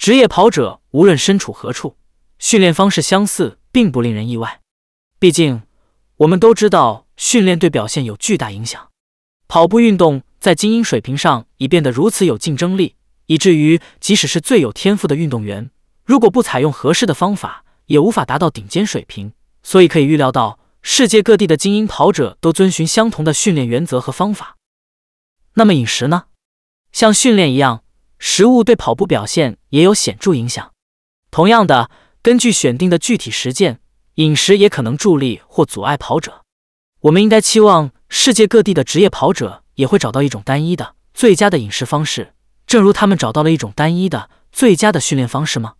职业跑者无论身处何处，训练方式相似，并不令人意外。毕竟，我们都知道训练对表现有巨大影响。跑步运动在精英水平上已变得如此有竞争力，以至于即使是最有天赋的运动员，如果不采用合适的方法，也无法达到顶尖水平。所以可以预料到，世界各地的精英跑者都遵循相同的训练原则和方法。那么饮食呢？像训练一样，食物对跑步表现也有显著影响。同样的，根据选定的具体实践，饮食也可能助力或阻碍跑者。我们应该期望世界各地的职业跑者也会找到一种单一的最佳的饮食方式，正如他们找到了一种单一的最佳的训练方式吗？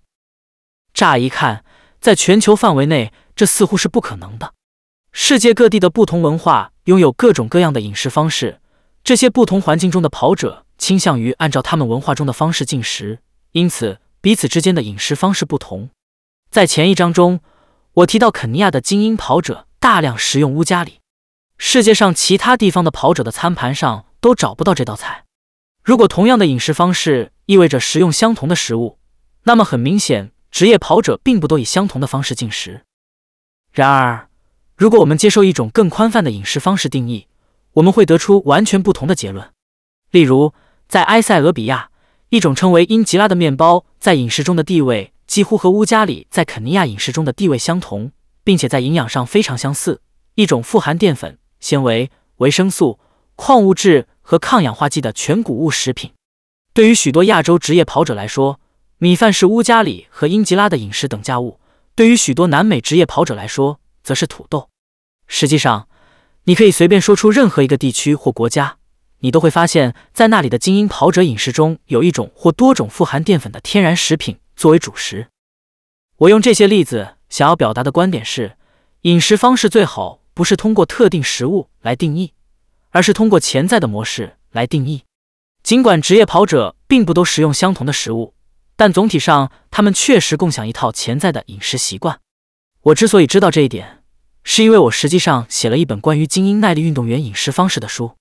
乍一看，在全球范围内，这似乎是不可能的。世界各地的不同文化拥有各种各样的饮食方式。这些不同环境中的跑者倾向于按照他们文化中的方式进食，因此彼此之间的饮食方式不同。在前一章中，我提到肯尼亚的精英跑者大量食用乌加里，世界上其他地方的跑者的餐盘上都找不到这道菜。如果同样的饮食方式意味着食用相同的食物，那么很明显，职业跑者并不都以相同的方式进食。然而，如果我们接受一种更宽泛的饮食方式定义，我们会得出完全不同的结论。例如，在埃塞俄比亚，一种称为英吉拉的面包在饮食中的地位几乎和乌加里在肯尼亚饮食中的地位相同，并且在营养上非常相似。一种富含淀粉、纤维、维生素、矿物质和抗氧化剂的全谷物食品。对于许多亚洲职业跑者来说，米饭是乌加里和英吉拉的饮食等价物；对于许多南美职业跑者来说，则是土豆。实际上，你可以随便说出任何一个地区或国家，你都会发现，在那里的精英跑者饮食中有一种或多种富含淀粉的天然食品作为主食。我用这些例子想要表达的观点是：饮食方式最好不是通过特定食物来定义，而是通过潜在的模式来定义。尽管职业跑者并不都食用相同的食物，但总体上他们确实共享一套潜在的饮食习惯。我之所以知道这一点。是因为我实际上写了一本关于精英耐力运动员饮食方式的书。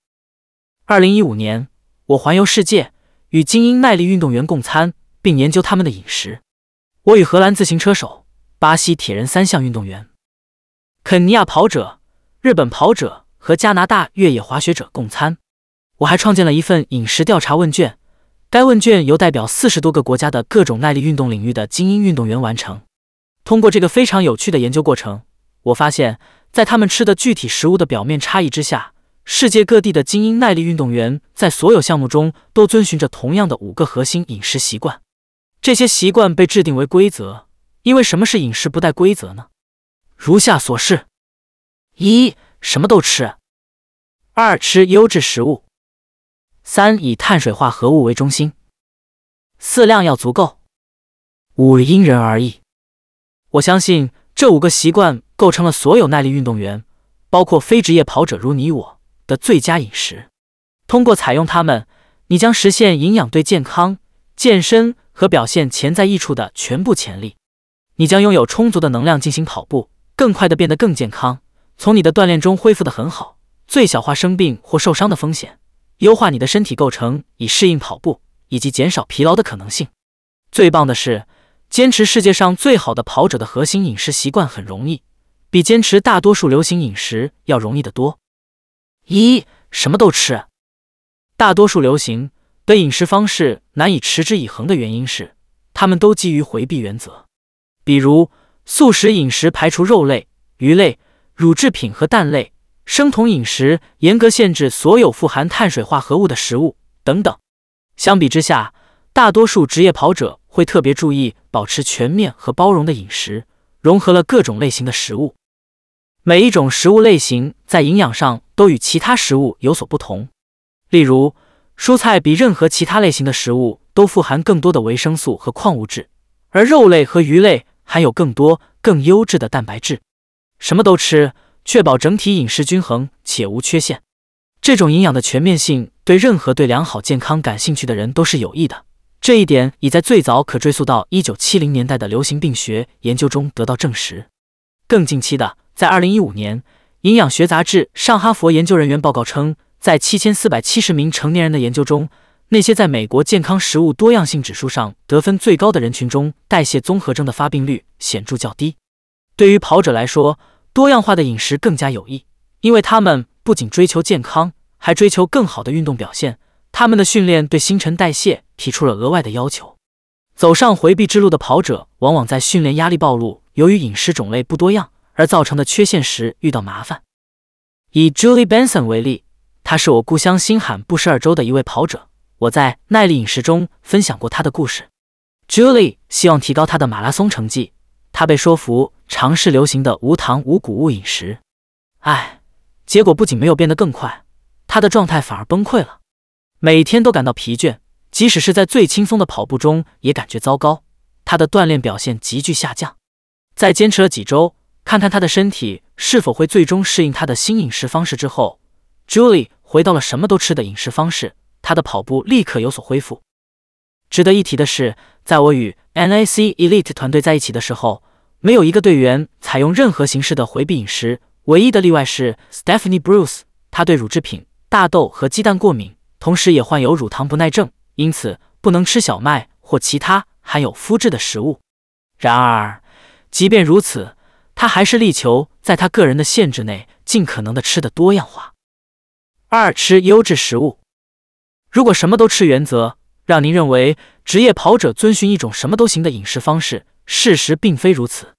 二零一五年，我环游世界，与精英耐力运动员共餐，并研究他们的饮食。我与荷兰自行车手、巴西铁人三项运动员、肯尼亚跑者、日本跑者和加拿大越野滑雪者共餐。我还创建了一份饮食调查问卷，该问卷由代表四十多个国家的各种耐力运动领域的精英运动员完成。通过这个非常有趣的研究过程。我发现，在他们吃的具体食物的表面差异之下，世界各地的精英耐力运动员在所有项目中都遵循着同样的五个核心饮食习惯。这些习惯被制定为规则，因为什么是饮食不带规则呢？如下所示：一、什么都吃；二、吃优质食物；三、以碳水化合物为中心；四、量要足够；五、因人而异。我相信这五个习惯。构成了所有耐力运动员，包括非职业跑者如你我的最佳饮食。通过采用它们，你将实现营养对健康、健身和表现潜在益处的全部潜力。你将拥有充足的能量进行跑步，更快的变得更健康，从你的锻炼中恢复的很好，最小化生病或受伤的风险，优化你的身体构成以适应跑步，以及减少疲劳的可能性。最棒的是，坚持世界上最好的跑者的核心饮食习惯很容易。比坚持大多数流行饮食要容易得多。一什么都吃，大多数流行的饮食方式难以持之以恒的原因是，他们都基于回避原则。比如素食饮食排除肉类、鱼类、乳制品和蛋类；生酮饮食严格限制所有富含碳水化合物的食物等等。相比之下，大多数职业跑者会特别注意保持全面和包容的饮食，融合了各种类型的食物。每一种食物类型在营养上都与其他食物有所不同。例如，蔬菜比任何其他类型的食物都富含更多的维生素和矿物质，而肉类和鱼类含有更多、更优质的蛋白质。什么都吃，确保整体饮食均衡且无缺陷。这种营养的全面性对任何对良好健康感兴趣的人都是有益的。这一点已在最早可追溯到一九七零年代的流行病学研究中得到证实。更近期的。在二零一五年，营养学杂志上哈佛研究人员报告称，在七千四百七十名成年人的研究中，那些在美国健康食物多样性指数上得分最高的人群中，代谢综合征的发病率显著较低。对于跑者来说，多样化的饮食更加有益，因为他们不仅追求健康，还追求更好的运动表现。他们的训练对新陈代谢提出了额外的要求。走上回避之路的跑者，往往在训练压力暴露、由于饮食种类不多样而造成的缺陷时遇到麻烦。以 Julie Benson 为例，他是我故乡新罕布什尔州的一位跑者。我在耐力饮食中分享过他的故事。Julie 希望提高他的马拉松成绩，他被说服尝试流行的无糖无谷物饮食。唉，结果不仅没有变得更快，他的状态反而崩溃了，每天都感到疲倦。即使是在最轻松的跑步中，也感觉糟糕。他的锻炼表现急剧下降。在坚持了几周，看看他的身体是否会最终适应他的新饮食方式之后，Julie 回到了什么都吃的饮食方式。他的跑步立刻有所恢复。值得一提的是，在我与 NAC Elite 团队在一起的时候，没有一个队员采用任何形式的回避饮食。唯一的例外是 Stephanie Bruce，他对乳制品、大豆和鸡蛋过敏，同时也患有乳糖不耐症。因此不能吃小麦或其他含有麸质的食物。然而，即便如此，他还是力求在他个人的限制内尽可能的吃的多样化。二、吃优质食物。如果什么都吃原则让您认为职业跑者遵循一种什么都行的饮食方式，事实并非如此。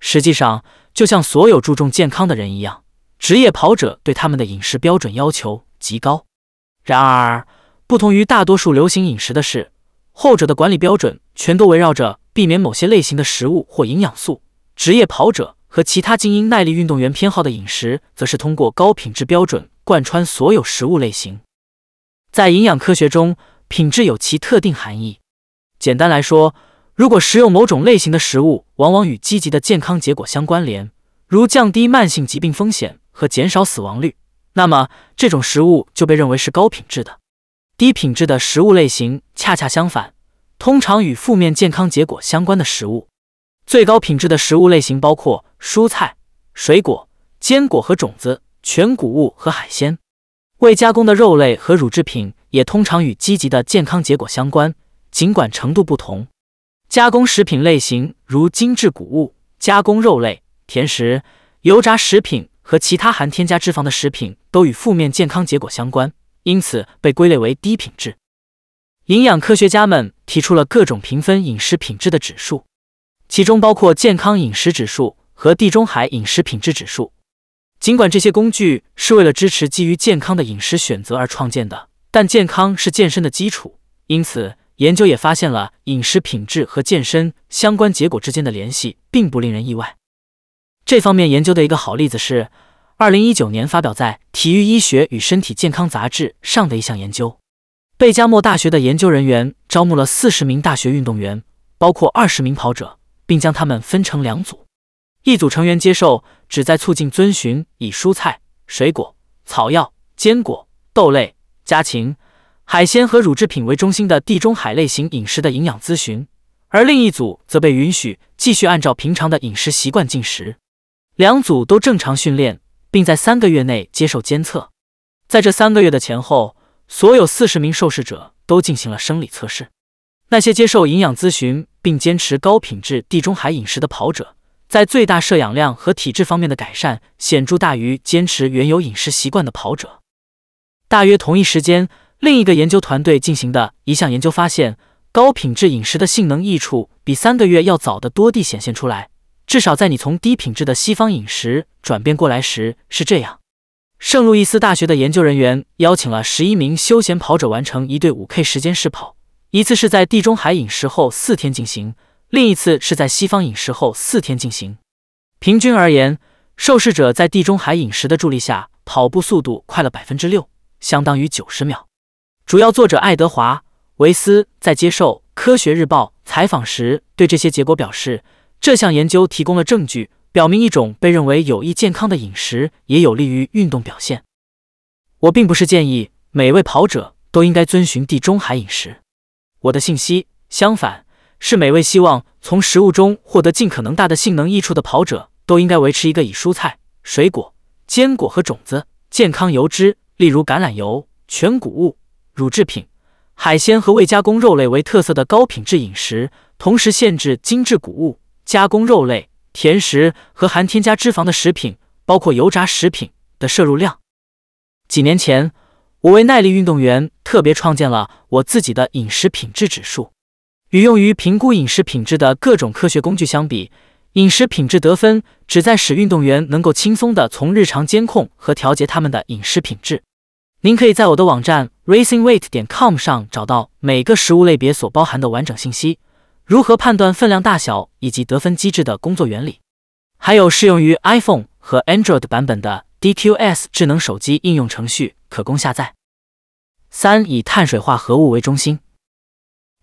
实际上，就像所有注重健康的人一样，职业跑者对他们的饮食标准要求极高。然而，不同于大多数流行饮食的是，后者的管理标准全都围绕着避免某些类型的食物或营养素。职业跑者和其他精英耐力运动员偏好的饮食，则是通过高品质标准贯穿所有食物类型。在营养科学中，品质有其特定含义。简单来说，如果食用某种类型的食物往往与积极的健康结果相关联，如降低慢性疾病风险和减少死亡率，那么这种食物就被认为是高品质的。低品质的食物类型恰恰相反，通常与负面健康结果相关的食物。最高品质的食物类型包括蔬菜、水果、坚果和种子、全谷物和海鲜。未加工的肉类和乳制品也通常与积极的健康结果相关，尽管程度不同。加工食品类型如精致谷物、加工肉类、甜食、油炸食品和其他含添加脂肪的食品都与负面健康结果相关。因此被归类为低品质。营养科学家们提出了各种评分饮食品质的指数，其中包括健康饮食指数和地中海饮食品质指数。尽管这些工具是为了支持基于健康的饮食选择而创建的，但健康是健身的基础。因此，研究也发现了饮食品质和健身相关结果之间的联系，并不令人意外。这方面研究的一个好例子是。二零一九年发表在《体育医学与身体健康杂志》上的一项研究，贝加莫大学的研究人员招募了四十名大学运动员，包括二十名跑者，并将他们分成两组。一组成员接受旨在促进遵循以蔬菜、水果、草药、坚果、豆类、家禽、海鲜和乳制品为中心的地中海类型饮食的营养咨询，而另一组则被允许继续按照平常的饮食习惯进食。两组都正常训练。并在三个月内接受监测。在这三个月的前后，所有四十名受试者都进行了生理测试。那些接受营养咨询并坚持高品质地中海饮食的跑者，在最大摄氧量和体质方面的改善显著大于坚持原有饮食习惯的跑者。大约同一时间，另一个研究团队进行的一项研究发现，高品质饮食的性能益处比三个月要早得多地显现出来。至少在你从低品质的西方饮食转变过来时是这样。圣路易斯大学的研究人员邀请了十一名休闲跑者完成一对五 K 时间试跑，一次是在地中海饮食后四天进行，另一次是在西方饮食后四天进行。平均而言，受试者在地中海饮食的助力下跑步速度快了百分之六，相当于九十秒。主要作者爱德华·维斯在接受《科学日报》采访时对这些结果表示。这项研究提供了证据，表明一种被认为有益健康的饮食也有利于运动表现。我并不是建议每位跑者都应该遵循地中海饮食。我的信息，相反，是每位希望从食物中获得尽可能大的性能益处的跑者都应该维持一个以蔬菜、水果、坚果和种子、健康油脂，例如橄榄油、全谷物、乳制品、海鲜和未加工肉类为特色的高品质饮食，同时限制精致谷物、加工肉类、甜食和含添加脂肪的食品，包括油炸食品的摄入量。几年前，我为耐力运动员特别创建了我自己的饮食品质指数。与用于评估饮食品质的各种科学工具相比，饮食品质得分旨在使运动员能够轻松地从日常监控和调节他们的饮食品质。您可以在我的网站 racingweight 点 com 上找到每个食物类别所包含的完整信息，如何判断分量大小以及得分机制的工作原理，还有适用于 iPhone 和 Android 版本的 DQS 智能手机应用程序可供下载。三、以碳水化合物为中心。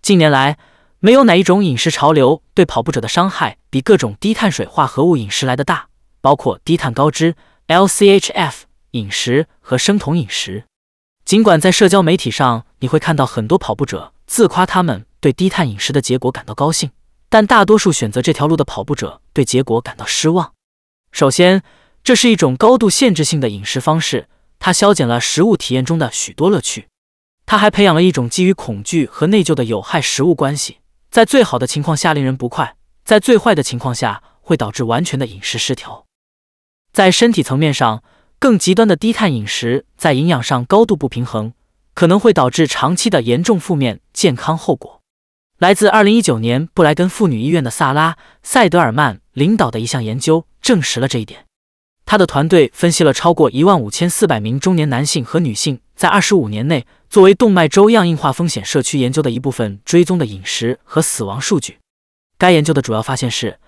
近年来，没有哪一种饮食潮流对跑步者的伤害比各种低碳水化合物饮食来的大，包括低碳高脂 （LCHF）。饮食和生酮饮食，尽管在社交媒体上你会看到很多跑步者自夸他们对低碳饮食的结果感到高兴，但大多数选择这条路的跑步者对结果感到失望。首先，这是一种高度限制性的饮食方式，它消减了食物体验中的许多乐趣。它还培养了一种基于恐惧和内疚的有害食物关系，在最好的情况下令人不快，在最坏的情况下会导致完全的饮食失调。在身体层面上，更极端的低碳饮食在营养上高度不平衡，可能会导致长期的严重负面健康后果。来自2019年布莱根妇女医院的萨拉·塞德尔曼领导的一项研究证实了这一点。他的团队分析了超过1万5400名中年男性和女性在25年内作为动脉粥样硬化风险社区研究的一部分追踪的饮食和死亡数据。该研究的主要发现是。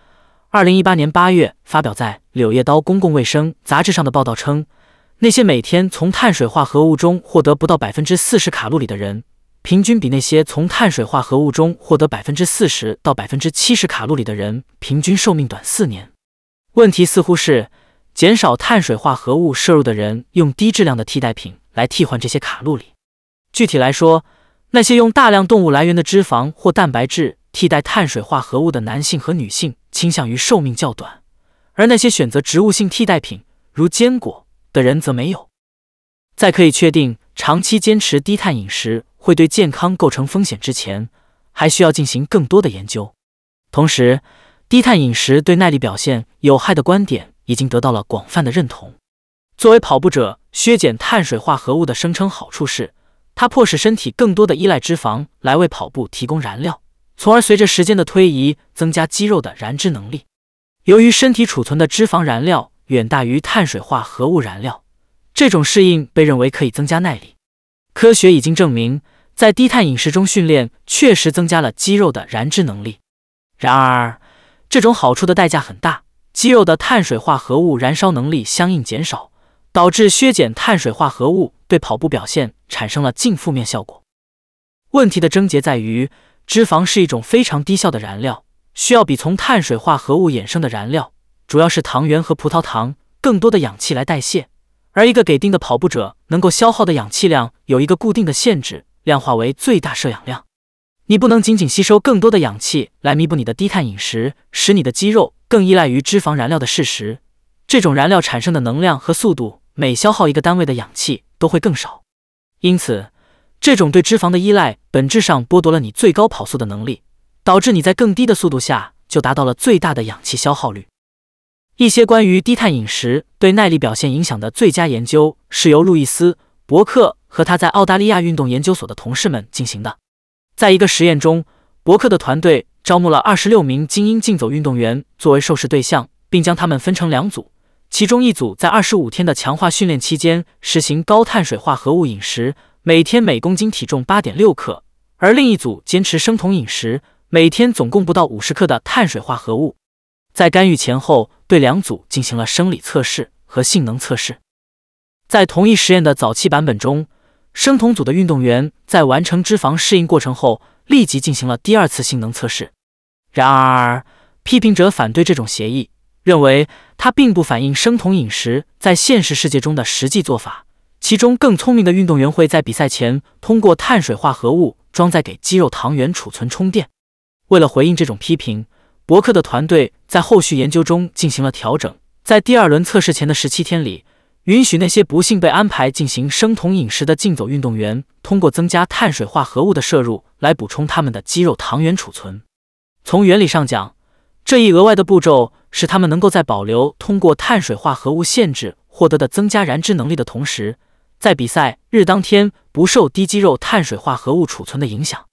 二零一八年八月发表在《柳叶刀公共卫生杂志》上的报道称，那些每天从碳水化合物中获得不到百分之四十卡路里的人，平均比那些从碳水化合物中获得百分之四十到百分之七十卡路里的人平均寿命短四年。问题似乎是，减少碳水化合物摄入的人用低质量的替代品来替换这些卡路里。具体来说，那些用大量动物来源的脂肪或蛋白质替代碳水化合物的男性和女性。倾向于寿命较短，而那些选择植物性替代品，如坚果的人则没有。在可以确定长期坚持低碳饮食会对健康构成风险之前，还需要进行更多的研究。同时，低碳饮食对耐力表现有害的观点已经得到了广泛的认同。作为跑步者，削减碳水化合物的声称好处是，它迫使身体更多的依赖脂肪来为跑步提供燃料。从而随着时间的推移，增加肌肉的燃脂能力。由于身体储存的脂肪燃料远大于碳水化合物燃料，这种适应被认为可以增加耐力。科学已经证明，在低碳饮食中训练确实增加了肌肉的燃脂能力。然而，这种好处的代价很大，肌肉的碳水化合物燃烧能力相应减少，导致削减碳水化合物对跑步表现产生了净负面效果。问题的症结在于。脂肪是一种非常低效的燃料，需要比从碳水化合物衍生的燃料，主要是糖原和葡萄糖，更多的氧气来代谢。而一个给定的跑步者能够消耗的氧气量有一个固定的限制，量化为最大摄氧量。你不能仅仅吸收更多的氧气来弥补你的低碳饮食，使你的肌肉更依赖于脂肪燃料的事实。这种燃料产生的能量和速度，每消耗一个单位的氧气都会更少。因此。这种对脂肪的依赖，本质上剥夺了你最高跑速的能力，导致你在更低的速度下就达到了最大的氧气消耗率。一些关于低碳饮食对耐力表现影响的最佳研究，是由路易斯·伯克和他在澳大利亚运动研究所的同事们进行的。在一个实验中，伯克的团队招募了二十六名精英竞走运动员作为受试对象，并将他们分成两组，其中一组在二十五天的强化训练期间实行高碳水化合物饮食。每天每公斤体重八点六克，而另一组坚持生酮饮食，每天总共不到五十克的碳水化合物。在干预前后，对两组进行了生理测试和性能测试。在同一实验的早期版本中，生酮组的运动员在完成脂肪适应过程后，立即进行了第二次性能测试。然而，批评者反对这种协议，认为它并不反映生酮饮食在现实世界中的实际做法。其中更聪明的运动员会在比赛前通过碳水化合物装载给肌肉糖原储存充电。为了回应这种批评，伯克的团队在后续研究中进行了调整。在第二轮测试前的十七天里，允许那些不幸被安排进行生酮饮食的竞走运动员，通过增加碳水化合物的摄入来补充他们的肌肉糖原储存。从原理上讲，这一额外的步骤使他们能够在保留通过碳水化合物限制获得的增加燃脂能力的同时，在比赛日当天不受低肌肉碳水化合物储存的影响。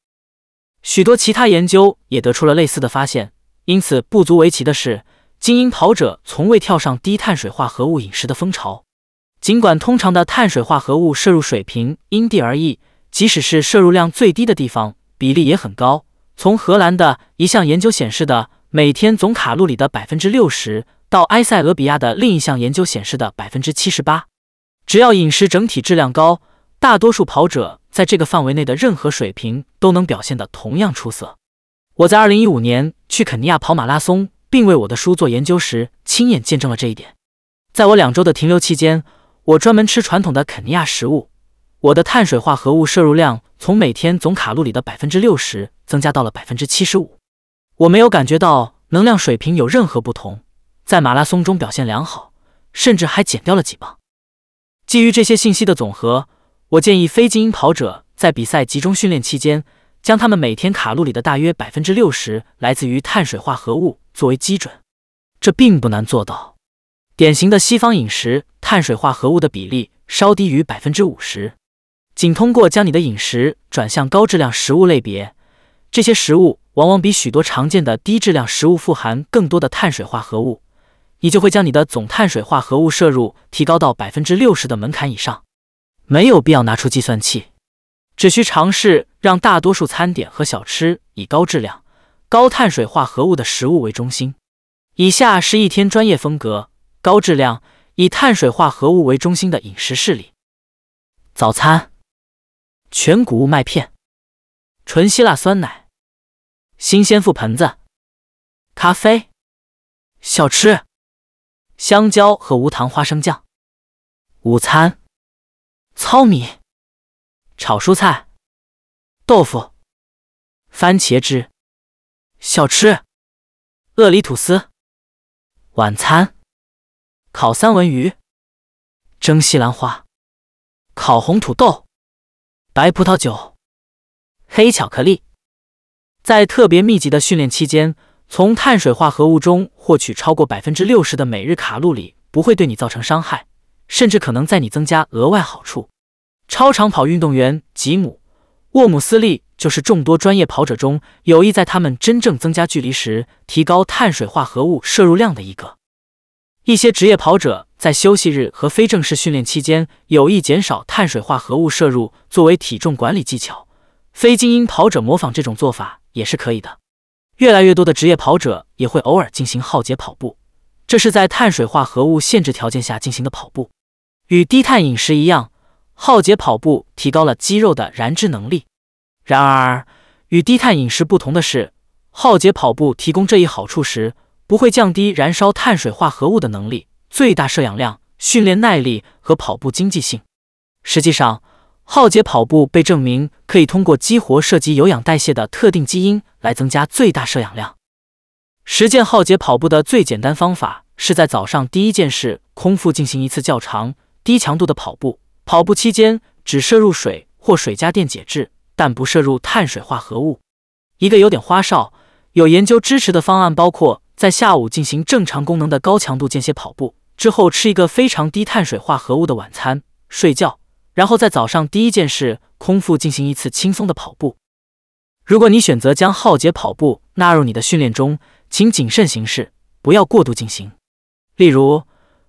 许多其他研究也得出了类似的发现。因此，不足为奇的是，精英跑者从未跳上低碳水化合物饮食的风潮。尽管通常的碳水化合物摄入水平因地而异，即使是摄入量最低的地方，比例也很高。从荷兰的一项研究显示的每天总卡路里的百分之六十，到埃塞俄比亚的另一项研究显示的百分之七十八，只要饮食整体质量高，大多数跑者在这个范围内的任何水平都能表现得同样出色。我在二零一五年去肯尼亚跑马拉松，并为我的书做研究时，亲眼见证了这一点。在我两周的停留期间。我专门吃传统的肯尼亚食物，我的碳水化合物摄入量从每天总卡路里的百分之六十增加到了百分之七十五。我没有感觉到能量水平有任何不同，在马拉松中表现良好，甚至还减掉了几磅。基于这些信息的总和，我建议非精英跑者在比赛集中训练期间，将他们每天卡路里的大约百分之六十来自于碳水化合物作为基准。这并不难做到。典型的西方饮食，碳水化合物的比例稍低于百分之五十。仅通过将你的饮食转向高质量食物类别，这些食物往往比许多常见的低质量食物富含更多的碳水化合物，你就会将你的总碳水化合物摄入提高到百分之六十的门槛以上。没有必要拿出计算器，只需尝试让大多数餐点和小吃以高质量、高碳水化合物的食物为中心。以下是一天专业风格。高质量以碳水化合物为中心的饮食事例：早餐，全谷物麦片，纯希腊酸奶，新鲜覆盆子，咖啡，小吃，香蕉和无糖花生酱。午餐，糙米，炒蔬菜，豆腐，番茄汁。小吃，鳄梨吐司。晚餐。烤三文鱼，蒸西兰花，烤红土豆，白葡萄酒，黑巧克力。在特别密集的训练期间，从碳水化合物中获取超过百分之六十的每日卡路里不会对你造成伤害，甚至可能在你增加额外好处。超长跑运动员吉姆·沃姆斯利就是众多专业跑者中有意在他们真正增加距离时提高碳水化合物摄入量的一个。一些职业跑者在休息日和非正式训练期间有意减少碳水化合物摄入，作为体重管理技巧。非精英跑者模仿这种做法也是可以的。越来越多的职业跑者也会偶尔进行耗竭跑步，这是在碳水化合物限制条件下进行的跑步。与低碳饮食一样，耗竭跑步提高了肌肉的燃脂能力。然而，与低碳饮食不同的是，耗竭跑步提供这一好处时。不会降低燃烧碳水化合物的能力、最大摄氧量、训练耐力和跑步经济性。实际上，耗竭跑步被证明可以通过激活涉及有氧代谢的特定基因来增加最大摄氧量。实践耗竭跑步的最简单方法是在早上第一件事空腹进行一次较长、低强度的跑步。跑步期间只摄入水或水加电解质，但不摄入碳水化合物。一个有点花哨、有研究支持的方案包括。在下午进行正常功能的高强度间歇跑步之后，吃一个非常低碳水化合物的晚餐，睡觉，然后在早上第一件事空腹进行一次轻松的跑步。如果你选择将耗竭跑步纳入你的训练中，请谨慎行事，不要过度进行。例如，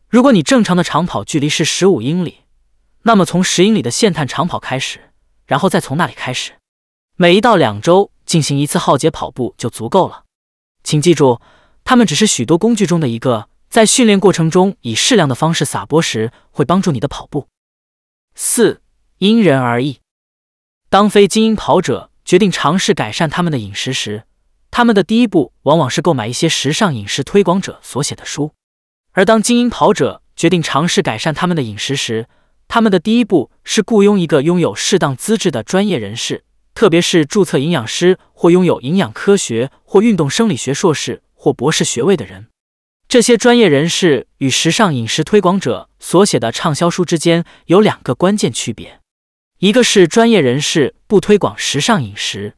如果你正常的长跑距离是十五英里，那么从十英里的限碳长跑开始，然后再从那里开始，每一到两周进行一次耗竭跑步就足够了。请记住。它们只是许多工具中的一个，在训练过程中以适量的方式撒播时，会帮助你的跑步。四因人而异。当非精英跑者决定尝试改善他们的饮食时，他们的第一步往往是购买一些时尚饮食推广者所写的书；而当精英跑者决定尝试改善他们的饮食时，他们的第一步是雇佣一个拥有适当资质的专业人士，特别是注册营养师或拥有营养科学或运动生理学硕士。或博士学位的人，这些专业人士与时尚饮食推广者所写的畅销书之间有两个关键区别：一个是专业人士不推广时尚饮食，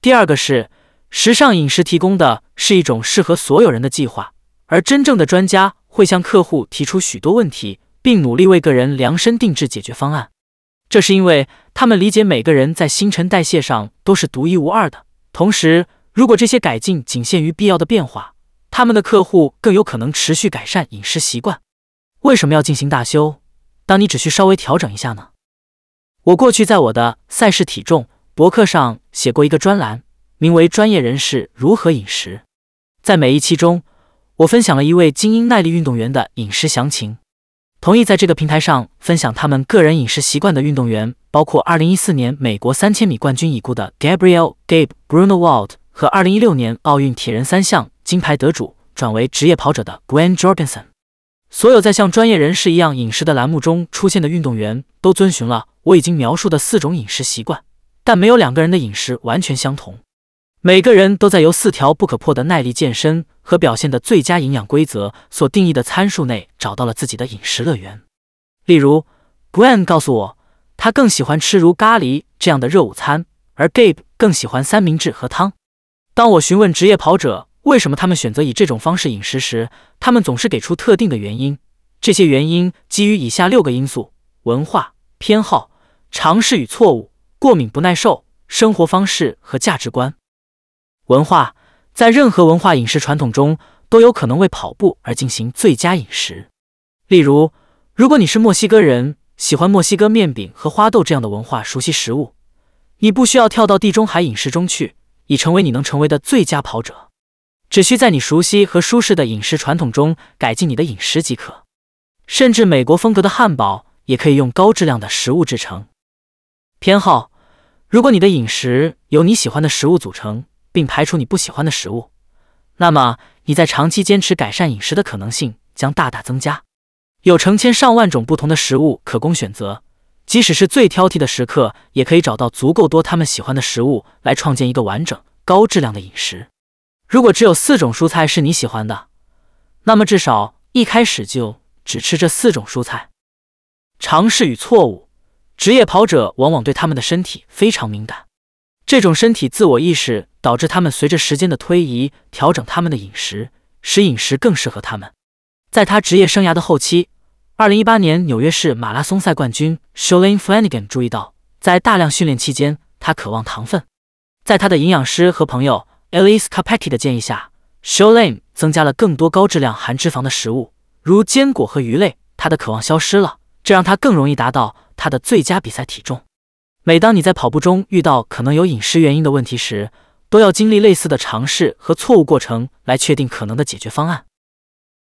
第二个是时尚饮食提供的是一种适合所有人的计划，而真正的专家会向客户提出许多问题，并努力为个人量身定制解决方案。这是因为他们理解每个人在新陈代谢上都是独一无二的，同时，如果这些改进仅限于必要的变化。他们的客户更有可能持续改善饮食习惯。为什么要进行大修？当你只需稍微调整一下呢？我过去在我的赛事体重博客上写过一个专栏，名为《专业人士如何饮食》。在每一期中，我分享了一位精英耐力运动员的饮食详情。同意在这个平台上分享他们个人饮食习惯的运动员，包括2014年美国三千米冠军已故的 Gabriel Gabe Brunewald 和2016年奥运铁人三项。金牌得主转为职业跑者的 Gwen Jorgensen，所有在像专业人士一样饮食的栏目中出现的运动员都遵循了我已经描述的四种饮食习惯，但没有两个人的饮食完全相同。每个人都在由四条不可破的耐力健身和表现的最佳营养规则所定义的参数内找到了自己的饮食乐园。例如，Gwen 告诉我，他更喜欢吃如咖喱这样的热午餐，而 Gabe 更喜欢三明治和汤。当我询问职业跑者，为什么他们选择以这种方式饮食时，他们总是给出特定的原因。这些原因基于以下六个因素：文化、偏好、尝试与错误、过敏不耐受、生活方式和价值观。文化在任何文化饮食传统中都有可能为跑步而进行最佳饮食。例如，如果你是墨西哥人，喜欢墨西哥面饼和花豆这样的文化熟悉食物，你不需要跳到地中海饮食中去，以成为你能成为的最佳跑者。只需在你熟悉和舒适的饮食传统中改进你的饮食即可，甚至美国风格的汉堡也可以用高质量的食物制成。偏好：如果你的饮食由你喜欢的食物组成，并排除你不喜欢的食物，那么你在长期坚持改善饮食的可能性将大大增加。有成千上万种不同的食物可供选择，即使是最挑剔的食客也可以找到足够多他们喜欢的食物来创建一个完整、高质量的饮食。如果只有四种蔬菜是你喜欢的，那么至少一开始就只吃这四种蔬菜。尝试与错误，职业跑者往往对他们的身体非常敏感，这种身体自我意识导致他们随着时间的推移调整他们的饮食，使饮食更适合他们。在他职业生涯的后期，二零一八年纽约市马拉松赛冠军 Shalane Flanagan 注意到，在大量训练期间，他渴望糖分，在他的营养师和朋友。Elise Capetti 的建议下，Sholane 增加了更多高质量含脂肪的食物，如坚果和鱼类。他的渴望消失了，这让他更容易达到他的最佳比赛体重。每当你在跑步中遇到可能有饮食原因的问题时，都要经历类似的尝试和错误过程来确定可能的解决方案。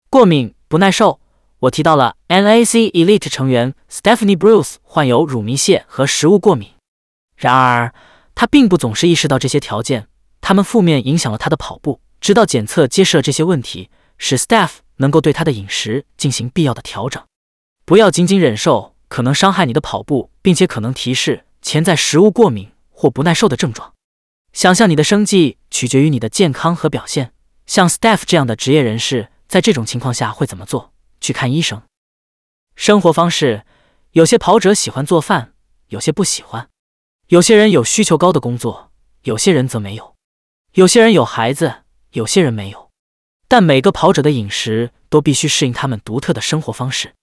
过敏不耐受，我提到了 NAC Elite 成员 Stephanie Bruce 患有乳糜泻和食物过敏，然而他并不总是意识到这些条件。他们负面影响了他的跑步，直到检测揭示了这些问题，使 Staff 能够对他的饮食进行必要的调整。不要仅仅忍受可能伤害你的跑步，并且可能提示潜在食物过敏或不耐受的症状。想象你的生计取决于你的健康和表现，像 Staff 这样的职业人士在这种情况下会怎么做？去看医生。生活方式，有些跑者喜欢做饭，有些不喜欢；有些人有需求高的工作，有些人则没有。有些人有孩子，有些人没有，但每个跑者的饮食都必须适应他们独特的生活方式，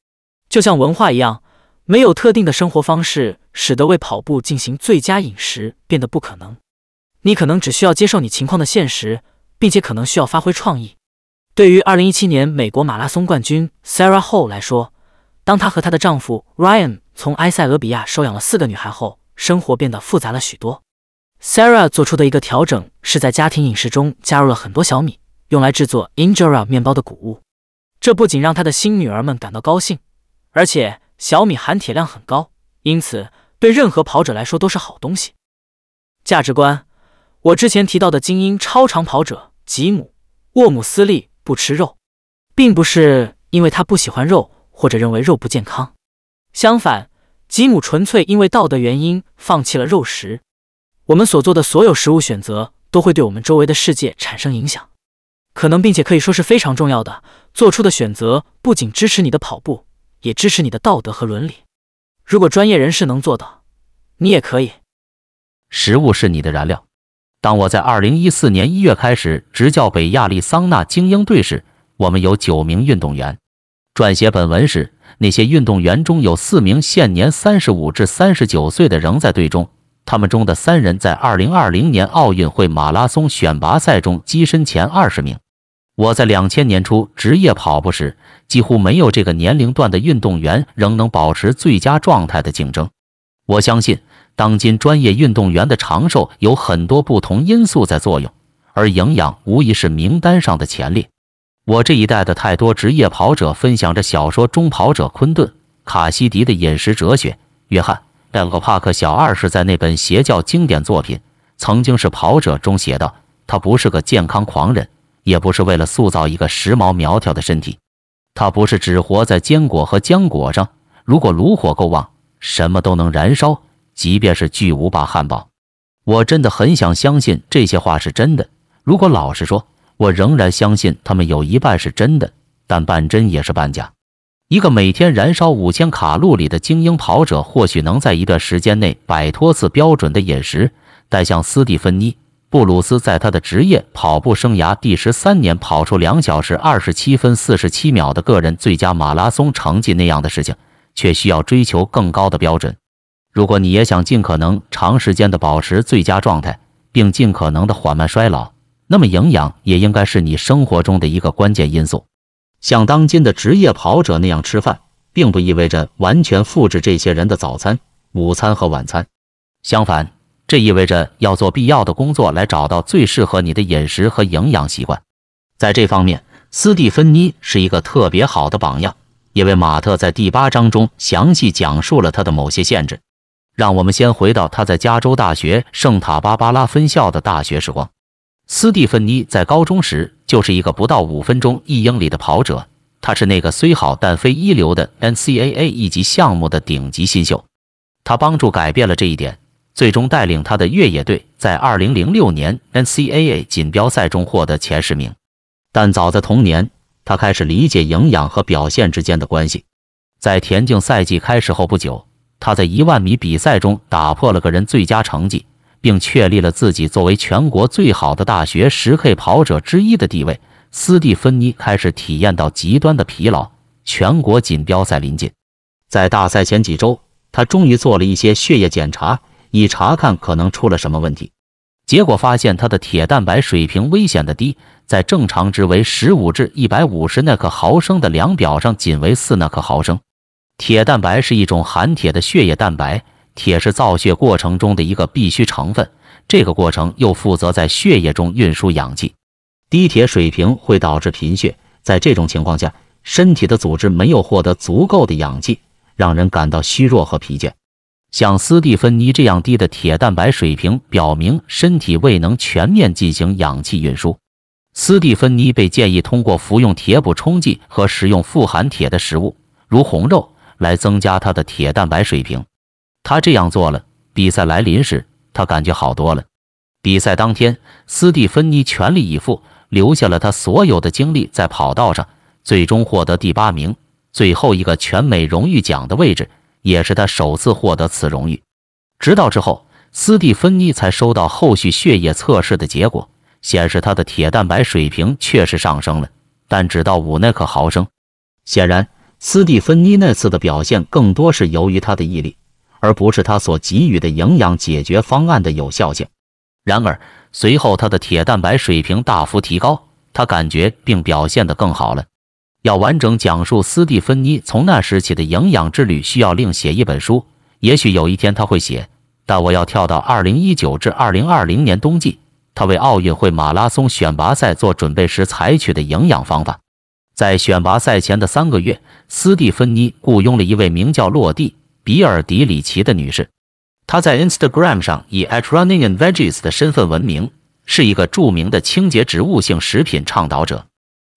就像文化一样，没有特定的生活方式，使得为跑步进行最佳饮食变得不可能。你可能只需要接受你情况的现实，并且可能需要发挥创意。对于2017年美国马拉松冠军 Sarah Hall 来说，当她和她的丈夫 Ryan 从埃塞俄比亚收养了四个女孩后，生活变得复杂了许多。Sarah 做出的一个调整是在家庭饮食中加入了很多小米，用来制作 Injera 面包的谷物。这不仅让她的新女儿们感到高兴，而且小米含铁量很高，因此对任何跑者来说都是好东西。价值观：我之前提到的精英超长跑者吉姆·沃姆斯利不吃肉，并不是因为他不喜欢肉或者认为肉不健康。相反，吉姆纯粹因为道德原因放弃了肉食。我们所做的所有食物选择都会对我们周围的世界产生影响。可能并且可以说是非常重要的。做出的选择不仅支持你的跑步，也支持你的道德和伦理。如果专业人士能做到，你也可以。食物是你的燃料。当我在二零一四年一月开始执教北亚利桑那精英队时，我们有九名运动员。撰写本文时，那些运动员中有四名现年三十五至三十九岁的仍在队中，他们中的三人在二零二零年奥运会马拉松选拔赛中跻身前二十名。我在两千年初职业跑步时，几乎没有这个年龄段的运动员仍能保持最佳状态的竞争。我相信。当今专业运动员的长寿有很多不同因素在作用，而营养无疑是名单上的前列。我这一代的太多职业跑者分享着小说中跑者昆顿·卡西迪的饮食哲学。约翰·戴洛帕克小二是在那本邪教经典作品《曾经是跑者》中写道：“他不是个健康狂人，也不是为了塑造一个时髦苗条的身体。他不是只活在坚果和浆果上。如果炉火够旺，什么都能燃烧。”即便是巨无霸汉堡，我真的很想相信这些话是真的。如果老实说，我仍然相信他们有一半是真的，但半真也是半假。一个每天燃烧五千卡路里的精英跑者，或许能在一段时间内摆脱次标准的饮食，但像斯蒂芬妮·布鲁斯在他的职业跑步生涯第十三年跑出两小时二十七分四十七秒的个人最佳马拉松成绩那样的事情，却需要追求更高的标准。如果你也想尽可能长时间的保持最佳状态，并尽可能的缓慢衰老，那么营养也应该是你生活中的一个关键因素。像当今的职业跑者那样吃饭，并不意味着完全复制这些人的早餐、午餐和晚餐。相反，这意味着要做必要的工作来找到最适合你的饮食和营养习惯。在这方面，斯蒂芬妮是一个特别好的榜样，因为马特在第八章中详细讲述了他的某些限制。让我们先回到他在加州大学圣塔芭芭拉分校的大学时光。斯蒂芬妮在高中时就是一个不到五分钟一英里的跑者，他是那个虽好但非一流的 NCAA 一级项目的顶级新秀。他帮助改变了这一点，最终带领他的越野队在2006年 NCAA 锦标赛中获得前十名。但早在同年，他开始理解营养和表现之间的关系。在田径赛季开始后不久。他在一万米比赛中打破了个人最佳成绩，并确立了自己作为全国最好的大学十 K 跑者之一的地位。斯蒂芬妮开始体验到极端的疲劳，全国锦标赛临近，在大赛前几周，他终于做了一些血液检查，以查看可能出了什么问题。结果发现他的铁蛋白水平危险的低，在正常值为十五至一百五十纳克毫升的量表上仅为四纳克毫升。铁蛋白是一种含铁的血液蛋白，铁是造血过程中的一个必需成分，这个过程又负责在血液中运输氧气。低铁水平会导致贫血，在这种情况下，身体的组织没有获得足够的氧气，让人感到虚弱和疲倦。像斯蒂芬妮这样低的铁蛋白水平，表明身体未能全面进行氧气运输。斯蒂芬妮被建议通过服用铁补充剂和食用富含铁的食物，如红肉。来增加她的铁蛋白水平，他这样做了。比赛来临时，他感觉好多了。比赛当天，斯蒂芬妮全力以赴，留下了他所有的精力在跑道上，最终获得第八名，最后一个全美荣誉奖的位置，也是他首次获得此荣誉。直到之后，斯蒂芬妮才收到后续血液测试的结果，显示他的铁蛋白水平确实上升了，但只到五纳克毫升。显然。斯蒂芬妮那次的表现更多是由于他的毅力，而不是他所给予的营养解决方案的有效性。然而，随后他的铁蛋白水平大幅提高，他感觉并表现得更好了。要完整讲述斯蒂芬妮从那时起的营养之旅，需要另写一本书。也许有一天他会写，但我要跳到2019至2020年冬季，他为奥运会马拉松选拔赛做准备时采取的营养方法。在选拔赛前的三个月，斯蒂芬妮雇佣了一位名叫洛蒂·比尔迪里奇的女士。她在 Instagram 上以 At Running and Veggies 的身份闻名，是一个著名的清洁植物性食品倡导者。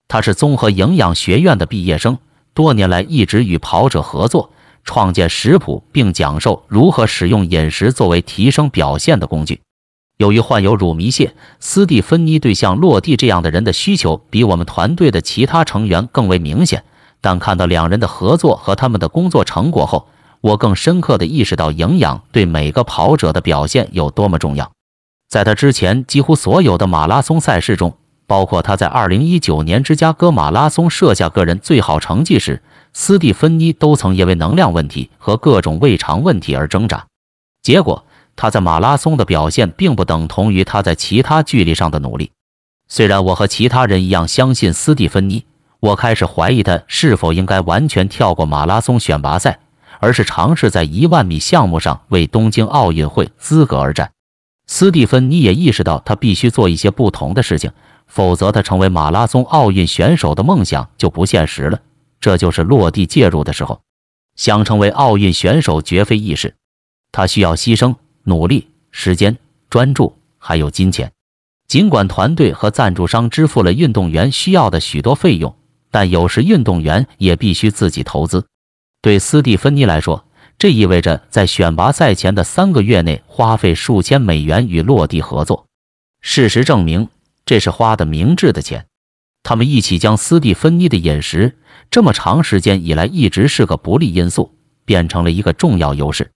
她是综合营养学院的毕业生，多年来一直与跑者合作，创建食谱并讲授如何使用饮食作为提升表现的工具。由于患有乳糜泻，斯蒂芬妮对像洛蒂这样的人的需求比我们团队的其他成员更为明显。但看到两人的合作和他们的工作成果后，我更深刻地意识到营养对每个跑者的表现有多么重要。在他之前几乎所有的马拉松赛事中，包括他在2019年芝加哥马拉松设下个人最好成绩时，斯蒂芬妮都曾因为能量问题和各种胃肠问题而挣扎。结果，他在马拉松的表现并不等同于他在其他距离上的努力。虽然我和其他人一样相信斯蒂芬妮，我开始怀疑他是否应该完全跳过马拉松选拔赛，而是尝试在一万米项目上为东京奥运会资格而战。斯蒂芬妮也意识到他必须做一些不同的事情，否则他成为马拉松奥运选手的梦想就不现实了。这就是落地介入的时候。想成为奥运选手绝非易事，他需要牺牲。努力、时间、专注，还有金钱。尽管团队和赞助商支付了运动员需要的许多费用，但有时运动员也必须自己投资。对斯蒂芬妮来说，这意味着在选拔赛前的三个月内花费数千美元与落地合作。事实证明，这是花的明智的钱。他们一起将斯蒂芬妮的饮食，这么长时间以来一直是个不利因素，变成了一个重要优势。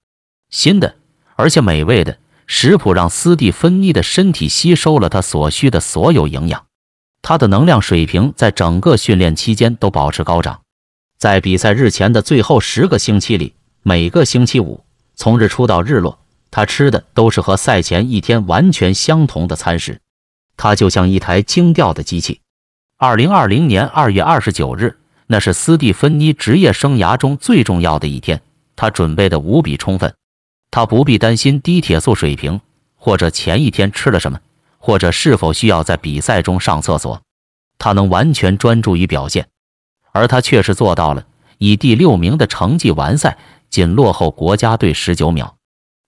新的。而且美味的食谱让斯蒂芬妮的身体吸收了她所需的所有营养，她的能量水平在整个训练期间都保持高涨。在比赛日前的最后十个星期里，每个星期五从日出到日落，他吃的都是和赛前一天完全相同的餐食。他就像一台精调的机器。二零二零年二月二十九日，那是斯蒂芬妮职业生涯中最重要的一天，他准备的无比充分。他不必担心低铁素水平，或者前一天吃了什么，或者是否需要在比赛中上厕所。他能完全专注于表现，而他确实做到了，以第六名的成绩完赛，仅落后国家队十九秒。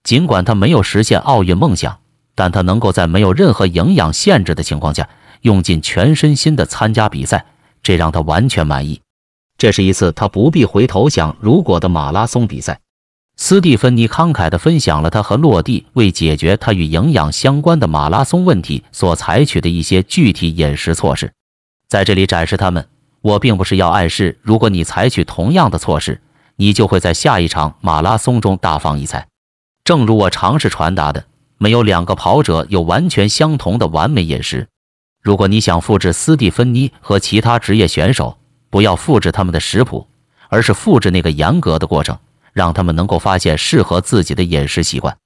尽管他没有实现奥运梦想，但他能够在没有任何营养限制的情况下，用尽全身心的参加比赛，这让他完全满意。这是一次他不必回头想如果的马拉松比赛。斯蒂芬妮慷慨地分享了他和洛蒂为解决他与营养相关的马拉松问题所采取的一些具体饮食措施，在这里展示他们。我并不是要暗示，如果你采取同样的措施，你就会在下一场马拉松中大放异彩。正如我尝试传达的，没有两个跑者有完全相同的完美饮食。如果你想复制斯蒂芬妮和其他职业选手，不要复制他们的食谱，而是复制那个严格的过程。让他们能够发现适合自己的饮食习惯。